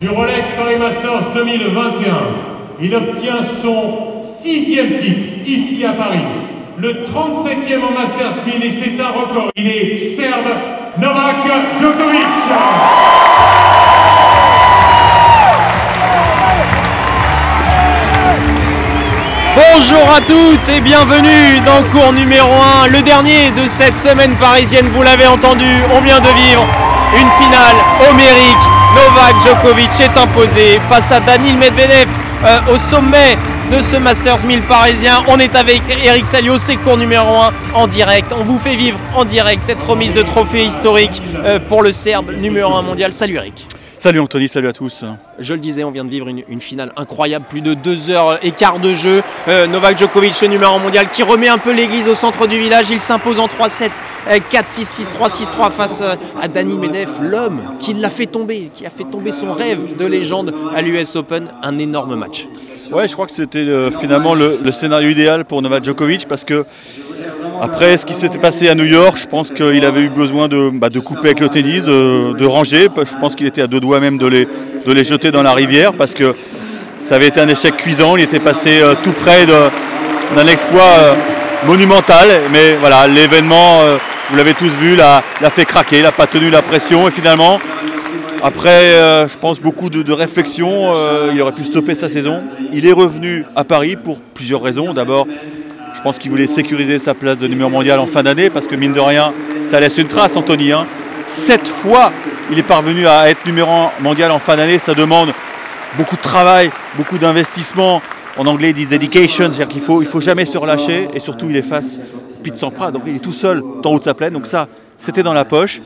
du Rolex Paris Masters 2021. Il obtient son sixième titre ici à Paris, le 37e en Masters 1000 et c'est un record. Il est serbe Novak Djokovic. Bonjour à tous et bienvenue dans cours numéro 1, le dernier de cette semaine parisienne, vous l'avez entendu, on vient de vivre une finale homérique. Novak Djokovic est imposé face à Daniil Medvedev euh, au sommet de ce Masters 1000 parisien. On est avec Eric Salio, c'est cours numéro 1 en direct. On vous fait vivre en direct cette remise de trophée historique euh, pour le Serbe numéro 1 mondial. Salut Eric. Salut Anthony, salut à tous. Je le disais, on vient de vivre une, finale incroyable, plus de deux heures et quart de jeu. Euh, Novak Djokovic, le numéro 1 mondial, qui remet un peu l'église au centre du village. Il s'impose en 3-7, 4-6, 6-3, 6-3 face euh, à Dani Medvedev, l'homme qui l'a fait tomber, qui a fait tomber son rêve de légende à l'US Open. Un énorme match. Ouais, je crois que c'était euh, finalement le, scénario idéal pour Novak Djokovic parce que après ce qui s'était passé à New York, je pense qu'il avait eu besoin de, bah, couper avec le tennis, de, ranger. Je pense qu'il était à deux doigts même de les, jeter dans la rivière parce que ça avait été un échec cuisant. Il était passé euh, tout près d'un exploit euh, monumental. Mais voilà, l'événement, euh, vous l'avez tous vu, l'a fait craquer, il n'a pas tenu la pression. Et finalement, après, je pense, beaucoup de, de réflexion, il aurait pu stopper sa saison. Il est revenu à Paris pour plusieurs raisons. D'abord, je pense qu'il voulait sécuriser sa place de numéro mondial en fin d'année parce que mine de rien, ça laisse une trace, Anthony. Hein. Sept fois, il est parvenu à être numéro mondial en fin d'année. Ça demande beaucoup de travail, beaucoup d'investissement. En anglais, ils disent dedication, c'est-à-dire qu'il faut, il faut jamais se relâcher et surtout, il est face Pete Sampras, donc il est tout seul en haut de sa plaine. Donc ça, c'était dans la poche.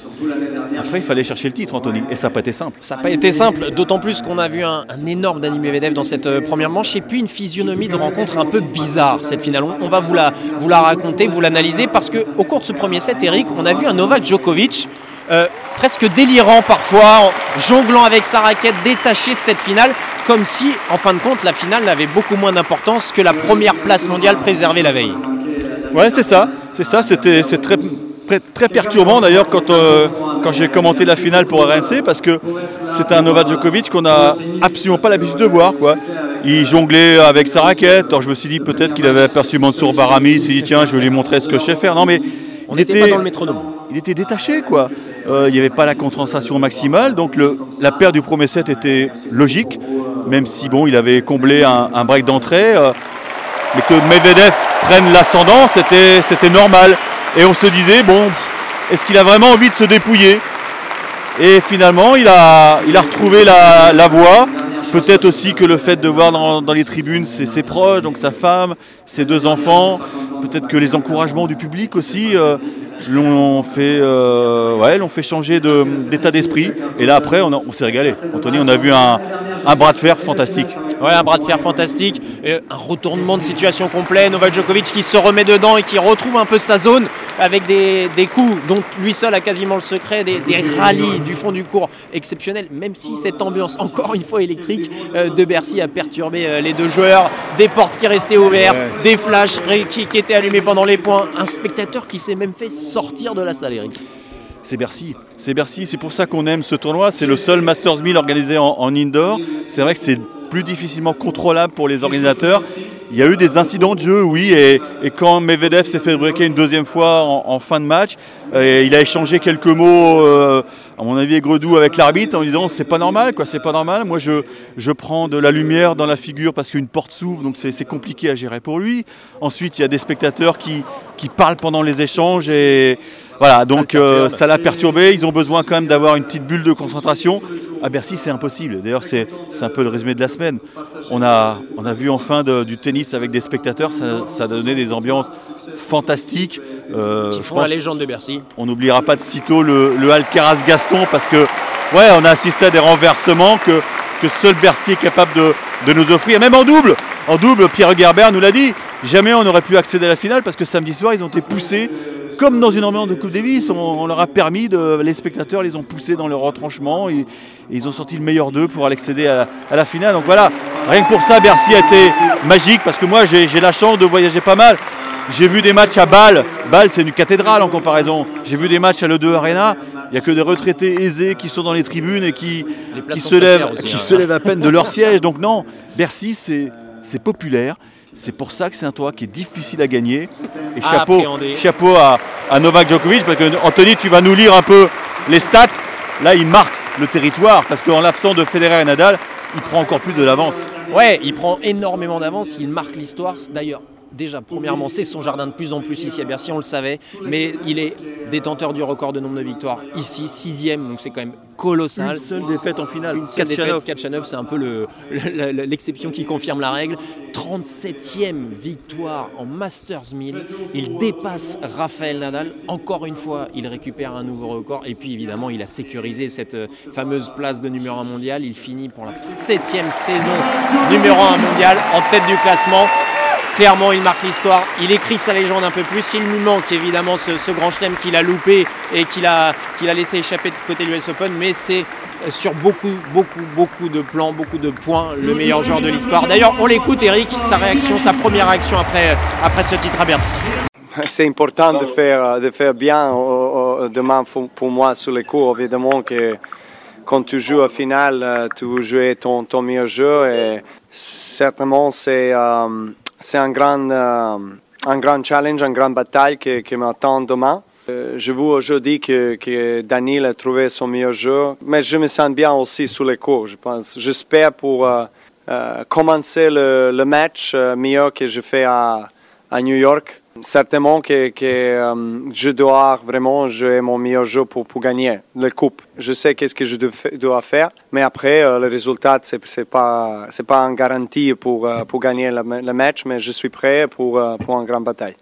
Après, il fallait chercher le titre, Anthony, et ça n'a pas été simple. Ça n'a pas été simple, d'autant plus qu'on a vu un, énorme Dani Medvedev dans cette euh, première manche, et puis une physionomie de rencontre un peu bizarre, cette finale. On, va vous la, vous la raconter, vous l'analyser, parce qu'au cours de ce premier set, Eric, on a vu un Novak Djokovic euh, presque délirant parfois, jonglant avec sa raquette, détaché de cette finale, comme si, en fin de compte, la finale n'avait beaucoup moins d'importance que la première place mondiale préservée la veille. Ouais, c'est ça, c'est ça, c'était c'est très très, perturbant d'ailleurs quand, euh, quand j'ai commenté la finale pour RMC parce que c'est un Novak Djokovic qu'on n'a absolument pas l'habitude de voir. Quoi. Il jonglait avec sa raquette. Alors je me suis dit peut-être qu'il avait aperçu Mansour Barami. Il s'est dit tiens, je vais lui montrer ce que je sais faire. Non mais on était pas dans le métronome. Il était détaché quoi. Euh, il n'y avait pas la concentration maximale. Donc le, la paire du premier set était logique, même si bon, il avait comblé un, break d'entrée. Euh, mais que Medvedev prenne l'ascendant, c'était normal. Et on se disait, bon, est-ce qu'il a vraiment envie de se dépouiller Et finalement, il a, retrouvé la, la voie. Peut-être aussi que le fait de voir dans, les tribunes ses, proches, donc sa femme, ses deux enfants, peut-être que les encouragements du public aussi euh, l'ont fait, euh, ouais, l'ont fait changer d'état d'esprit. Et là après, on, s'est régalé. Anthony, on a vu un, un, bras de fer fantastique. Ouais, un bras de fer fantastique, un retournement de situation complet. Novak Djokovic qui se remet dedans et qui retrouve un peu sa zone avec des, coups dont lui seul a quasiment le secret, des, rallyes du fond du cours exceptionnels, même si cette ambiance, encore une fois électrique, euh, de Bercy a perturbé euh, les deux joueurs, des portes qui restaient ouvertes, des flashs qui, étaient allumés pendant les points, un spectateur qui s'est même fait sortir de la salle, Eric. C'est Bercy, c'est Bercy, c'est pour ça qu'on aime ce tournoi, c'est le seul Masters 1000 organisé en, indoor, c'est vrai que c'est plus difficilement contrôlable pour les organisateurs. Il y a eu des incidents de jeu, oui, et, quand Medvedev s'est fait breaker une deuxième fois en, fin de match, il a échangé quelques mots, euh, à mon avis, aigre-doux avec l'arbitre en disant c'est pas normal, quoi, c'est pas normal. Moi, je, je prends de la lumière dans la figure parce qu'une porte s'ouvre, donc c'est compliqué à gérer pour lui. Ensuite, il y a des spectateurs qui, qui parlent pendant les échanges et voilà, donc euh, ça l'a perturbé. Ils ont besoin quand même d'avoir une petite bulle de concentration. À Bercy, c'est impossible. D'ailleurs, c'est un peu le résumé de la semaine. On a, on a vu enfin du tennis avec des spectateurs. Ça, a donné des ambiances fantastiques. Euh, je la légende de Bercy. On n'oubliera pas de sitôt le, le Alcaraz Gaston parce que, ouais, on a assisté à des renversements que, que seul Bercy est capable de, de nous offrir. Même en double, en double, Pierre Gerbert nous l'a dit. Jamais on n'aurait pu accéder à la finale parce que samedi soir, ils ont été poussés comme dans une ambiance de Coupe Davis, on, leur a permis, de, les spectateurs les ont poussés dans leur retranchement et, ils ont sorti le meilleur d'eux pour aller accéder à, la finale. Donc voilà, rien que pour ça, Bercy a été magique parce que moi j'ai la chance de voyager pas mal. J'ai vu des matchs à Bâle. Bâle, c'est une cathédrale en comparaison. J'ai vu des matchs à l'E2 Arena. Il n'y a que des retraités aisés qui sont dans les tribunes et qui, se, lèvent, aussi, hein. se lèvent à peine de leur siège. Donc non, Bercy, c'est c'est populaire. C'est pour ça que c'est un toit qui est difficile à gagner. Et À chapeau, appréhender. chapeau à, à Novak Djokovic, parce que Anthony, tu vas nous lire un peu les stats. Là, il marque le territoire, parce qu'en l'absence de Federer et Nadal, il prend encore plus de l'avance. Ouais, il prend énormément d'avance, il marque l'histoire. D'ailleurs, déjà, premièrement, c'est son jardin de plus en plus ici à Bercy, on le savait, mais il est détenteur du record de nombre de victoires ici, sixième, donc c'est quand même colossal. Une seule défaite en finale. Une seule Kachanov. défaite, Kachanov, c'est un peu le- le- le- l'exception qui confirme la règle. 37e victoire en Masters 1000. Il dépasse Raphaël Nadal. Encore une fois, il récupère un nouveau record. Et puis évidemment, il a sécurisé cette euh, fameuse place de numéro 1 mondial. Il finit pour la septième saison numéro 1 mondial en tête du classement. Clairement, il marque l'histoire. Il écrit sa légende un peu plus. Il lui manque évidemment ce, ce grand chelem qu'il a loupé et qu'il a, qu'il a laissé échapper de côté de l'US Open. Mais c'est euh, sur beaucoup, beaucoup, beaucoup de plans, beaucoup de points, le meilleur joueur de l'histoire. D'ailleurs, on l'écoute, Eric, sa réaction, sa première réaction après, après ce titre à Bercy. C'est important de faire, de faire bien euh, euh, demain pour, moi sur les cours. Évidemment que quand tu joues au final, tu veux jouer ton, ton meilleur jeu et certainement c'est euh, c'est un grand, euh, un grand challenge, une grande bataille qui, m'attend demain. Euh, je vois aujourd'hui que, Daniel a trouvé son meilleur jeu, mais je me sens bien aussi sur les cours, je pense. J'espère pour euh, euh, commencer le, match meilleur que je fais à New York. Certainement que, que euh, je dois vraiment jouer mon meilleur jeu pour, pour gagner la coupe. Je sais qu'est-ce que je dois fa- dois faire, mais après euh, le résultat c'est c'est pas c'est pas une garantie pour euh, pour gagner le, le match, mais je suis prêt pour euh, pour une grande bataille.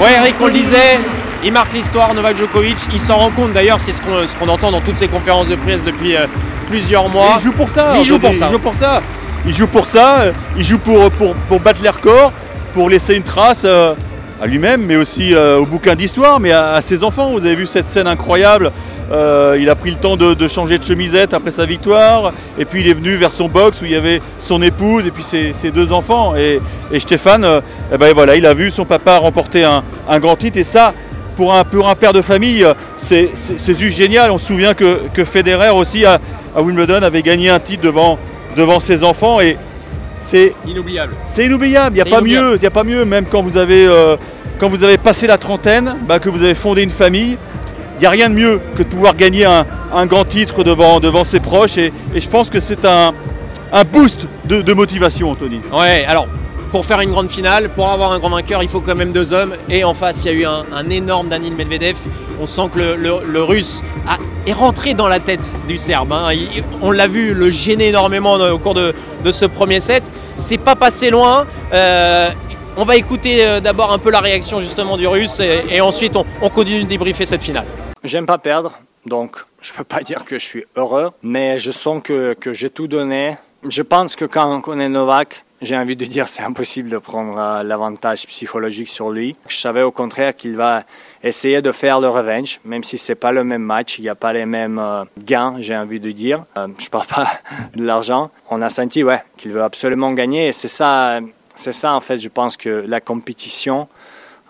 Ouais, Eric, on le disait, il marque l'histoire, Novak Djokovic. Il s'en rend compte d'ailleurs, c'est ce qu'on ce qu'on entend dans toutes ses conférences de presse depuis euh, plusieurs mois. Il joue pour ça. Il joue pour ça. Il joue pour ça. Il joue pour ça. Il joue pour, pour, battre les records, pour laisser une trace euh, à lui-même, mais aussi euh, au bouquin d'histoire, mais à, ses enfants. Vous avez vu cette scène incroyable. Euh, il a pris le temps de, changer de chemisette après sa victoire. Et puis il est venu vers son box où il y avait son épouse et puis ses, deux enfants. Et, Stéphane, eh ben voilà, il a vu son papa remporter un, grand titre. Et ça, pour un, pour un père de famille, c'est juste génial. On se souvient que, que Federer aussi à Wimbledon avait gagné un titre devant, devant ses enfants. Et c'est Inoubliable. c'est inoubliable, il n'y a pas mieux, il y a pas mieux, même quand vous avez, euh, quand vous avez passé la trentaine, bah, que vous avez fondé une famille, il n'y a rien de mieux que de pouvoir gagner un, un grand titre devant, devant ses proches et, et je pense que c'est un, un boost de, de motivation, Anthony. Ouais, alors pour faire une grande finale, pour avoir un grand vainqueur, il faut quand même deux hommes. Et en face, il y a eu un, énorme Danil Medvedev. On sent que le, Russe a- est rentré dans la tête du Serbe. hein. On l'a vu le gêner énormément au cours de, ce premier set. C'est pas passé loin. Euh, on va écouter euh, d'abord un peu la réaction justement du Russe et, ensuite on, on continue de débriefer cette finale. J'aime pas perdre, donc je peux pas dire que je suis heureux, mais je sens que, que j'ai tout donné. Je pense que quand on connaît Novak, j'ai envie de dire c'est impossible de prendre euh, l'avantage psychologique sur lui. Je savais au contraire qu'il va essayer de faire le revenge, même si c'est pas le même match, il n'y a pas les mêmes euh, gains, j'ai envie de dire. Euh, je parle pas de l'argent. On a senti ouais qu'il veut absolument gagner c'est ça, c'est ça en fait. Je pense que la compétition.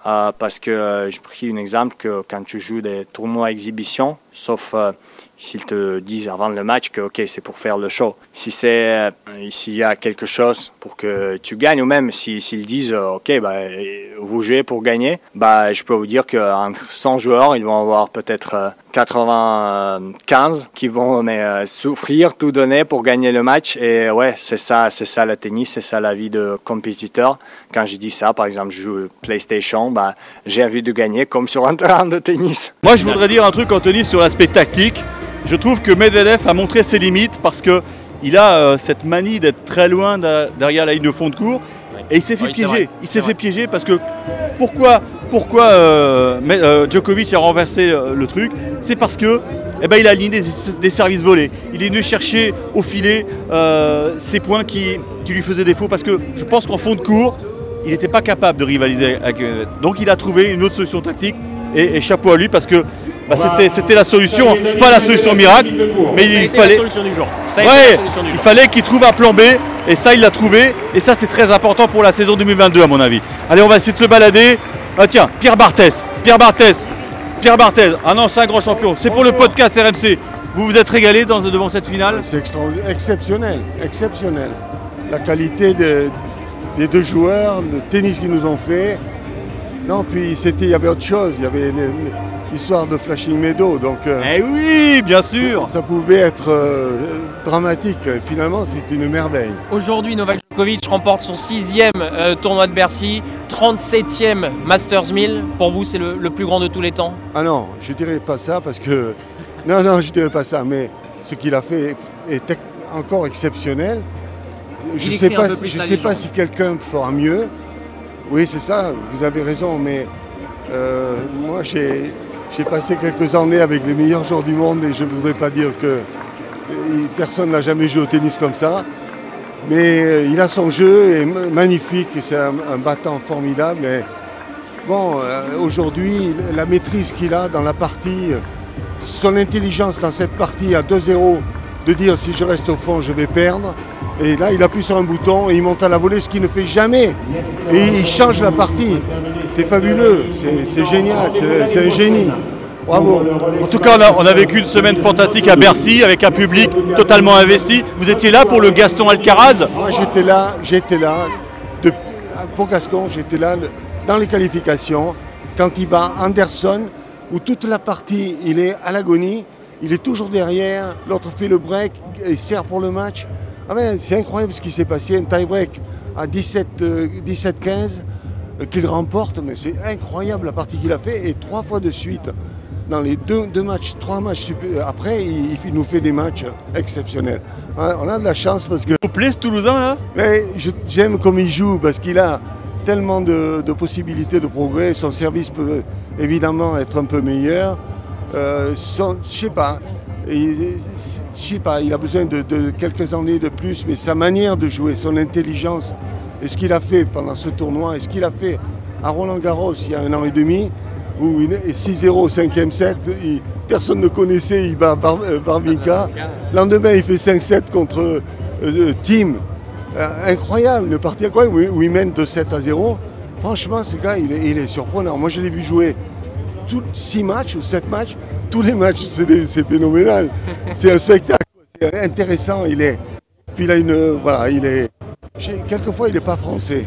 Parce que j'ai pris un exemple que quand tu joues des tournois exhibition, sauf euh, s'ils te disent avant le match que ok c'est pour faire le show. Si c'est euh, s'il y a quelque chose pour que tu gagnes ou même si- s'ils disent euh, ok bah, euh, vous jouez pour gagner, bah je peux vous dire qu'entre 100 joueurs ils vont avoir peut-être euh, 95 qui vont mais, euh, souffrir, tout donner pour gagner le match et ouais c'est ça c'est ça le tennis, c'est ça la vie de compétiteur. Quand je dis ça par exemple je joue PlayStation, bah j'ai envie de gagner comme sur un terrain de tennis. Moi, je voudrais dire un truc, Anthony, sur l'aspect tactique. Je trouve que Medvedev a montré ses limites parce que il a euh, cette manie d'être très loin de- derrière la ligne de fond de cours et il s'est fait c'est piéger. Il s'est vrai. fait piéger parce que pourquoi, pourquoi euh, Mais- euh, Djokovic a renversé le truc? C'est parce que eh ben, il a aligné des, des services volés. Il est venu chercher au filet ces points qui, qui lui faisaient défaut parce que je pense qu'en fond de cours, il n'était pas capable de rivaliser avec. Donc il a trouvé une autre solution tactique et, et chapeau à lui parce que bah, c'était, c'était la solution, pas la solution miracle, mais il fallait, il fallait qu'il trouve un plan B et ça il l'a trouvé et ça c'est très important pour la saison 2022 à mon avis. Allez on va essayer de se balader. Ah tiens, Pierre Barthès, Pierre Barthès, Pierre Barthez, un ancien grand champion. C'est pour le podcast RMC. Vous vous êtes régalé dans- devant cette finale? C'est extraordinaire, exceptionnel, exceptionnel. La qualité de- des deux joueurs, le tennis qu'ils nous ont fait. Non, puis c'était, il y avait autre chose. Il y avait les- l'histoire de Flashing Meadow, donc euh, Eh oui, bien sûr ça pouvait être euh, dramatique. Finalement, c'était une merveille. Aujourd'hui, Novak Djokovic remporte son sixième euh, tournoi de Bercy, 37e Masters 1000. Pour vous, c'est le, le plus grand de tous les temps? Ah non, je dirais pas ça parce que. Non, non, je dirais pas ça, mais ce qu'il a fait est ex- encore exceptionnel. Je ne sais, pas, je sais pas si quelqu'un fera mieux. Oui, c'est ça, vous avez raison, mais euh, moi j'ai j'ai passé quelques années avec les meilleurs joueurs du monde et je ne voudrais pas dire que personne n'a jamais joué au tennis comme ça. Mais euh, il a son jeu est ma- magnifique, c'est un, un battant formidable. Et bon, euh, aujourd'hui, la maîtrise qu'il a dans la partie, son intelligence dans cette partie à 2-0, de dire si je reste au fond, je vais perdre. Et là, il appuie sur un bouton et il monte à la volée, ce qu'il ne fait jamais. Et il change la partie. C'est fabuleux, c'est- génial, c'est un génie. Bravo. En tout cas, on a, on a vécu une semaine fantastique à Bercy avec un public totalement investi. Vous étiez là pour le Gaston Alcaraz? Moi, j'étais là, j'étais là, de- pour Gascon, j'étais là dans les qualifications, quand il bat Anderson, où toute la partie, il est à l'agonie, il est toujours derrière, l'autre fait le break et sert pour le match. Ah ben, c'est incroyable ce qui s'est passé, un tie-break à 17, euh, 17-15 euh, qu'il remporte, mais c'est incroyable la partie qu'il a fait, et trois fois de suite, dans les deux, deux matchs, trois matchs supé- après, il, il nous fait des matchs exceptionnels. Hein, On a de la chance parce que Vous plaît ce Toulousain là? Mais j'aime comme il joue parce qu'il a tellement de, de possibilités de progrès. Son service peut évidemment être un peu meilleur. Euh, je sais pas. il- Je sais pas. Il a besoin de, quelques années de plus, mais sa manière de jouer, son intelligence et ce qu'il a fait pendant ce tournoi et ce qu'il a fait à Roland Garros il y a un an et demi, où il est 6-0 au cinquième set, il- personne ne connaissait, il bat Bar- euh. Lendemain, il fait 5-7 contre euh, euh, Tim. Euh, incroyable, une partie incroyable où, où il mène de 7 à 0. Franchement, ce gars, il est surprenant. Moi, je l'ai vu jouer 6 matchs ou 7 matchs. Tous les matchs, c'est phénoménal. C'est un spectacle. C'est intéressant. Il est. Puis il a une. Voilà, il est. Quelquefois, il n'est pas français.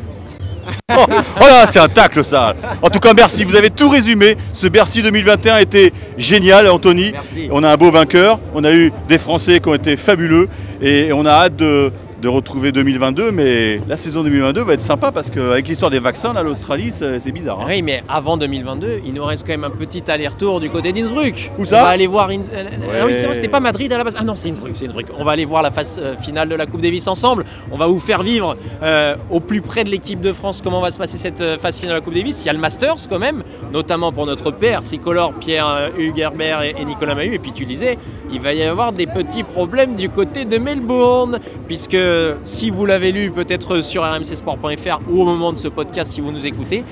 Oh là, c'est un tacle ça En tout cas, merci, vous avez tout résumé. Ce Bercy 2021 était génial, Anthony. Merci. On a un beau vainqueur, on a eu des Français qui ont été fabuleux et on a hâte de, de retrouver 2022. Mais la saison 2022 va être sympa parce qu'avec l'histoire des vaccins, là, l'Australie, c'est bizarre. hein. Oui, mais avant 2022, il nous reste quand même un petit aller-retour du côté d'Innsbruck. Où ça On va aller voir. Inns- euh, ah oui, c'est vrai, Ouais. c'était pas Madrid à la base. Ah non, c'est Innsbruck, c'est Innsbruck. On va aller voir la phase euh, finale de la Coupe Davis ensemble. On va vous faire vivre euh, au plus près de l'équipe de France comment va se passer cette euh, phase finale de la Coupe Davis. Il y a le Masters quand même, notamment pour notre père tricolore Pierre euh, Hugues Herbert et, et Nicolas Mahut. Et puis tu disais, il va y avoir des petits problèmes du côté de Melbourne, puisque si vous l'avez lu peut-être sur rmcsport.fr ou au moment de ce podcast si vous nous écoutez,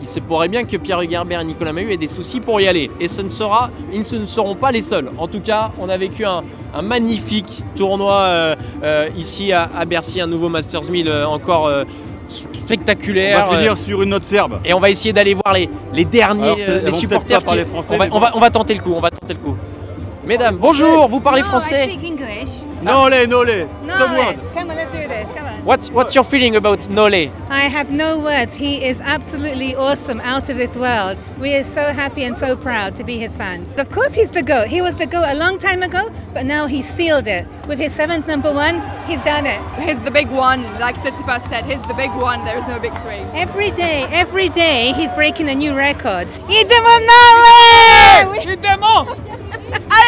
il se pourrait bien que Pierre Hugerbert et Nicolas Mahut aient des soucis pour y aller. Et ce ne sera, ils ne seront pas les seuls. En tout cas, on a vécu un, un magnifique tournoi euh, euh, ici à, à Bercy, un nouveau Masters 1000 euh, encore euh, On spectaculaire. va euh, finir sur une note serbe. et on va essayer d'aller voir les, les derniers, Alors, euh, les supporters. pas parler qui- français, on, va, mais on, va, on va tenter le coup, on va tenter le coup. Mesdames, bonjour, vous parlez No, I français speak English. Nolé, nolé. No, ah. Someone. come on, let's do this. Come on. What's, what's your feeling about Nole I have no words. He is absolutely awesome, out of this world. We are so happy and so proud to be his fans. Of course, he's the GOAT. He was the GOAT a long time ago, but now he sealed it. With his seventh number one, he's done it. He's the big one, like Tsitsipas said. He's the big one. There is no big three. Every day, every day, he's breaking a new record. Il demande Évidemment Allez Novak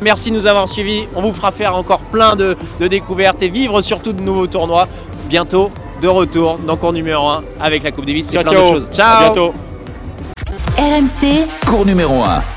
Merci de nous avoir suivis. On vous fera faire encore plein de, de découvertes et vivre surtout de nouveaux tournois. Bientôt, de retour dans cours numéro 1 avec la Coupe Davis. C'est Ciao, plein ciao. de choses. À Ciao bientôt. RMC, Cours numéro 1.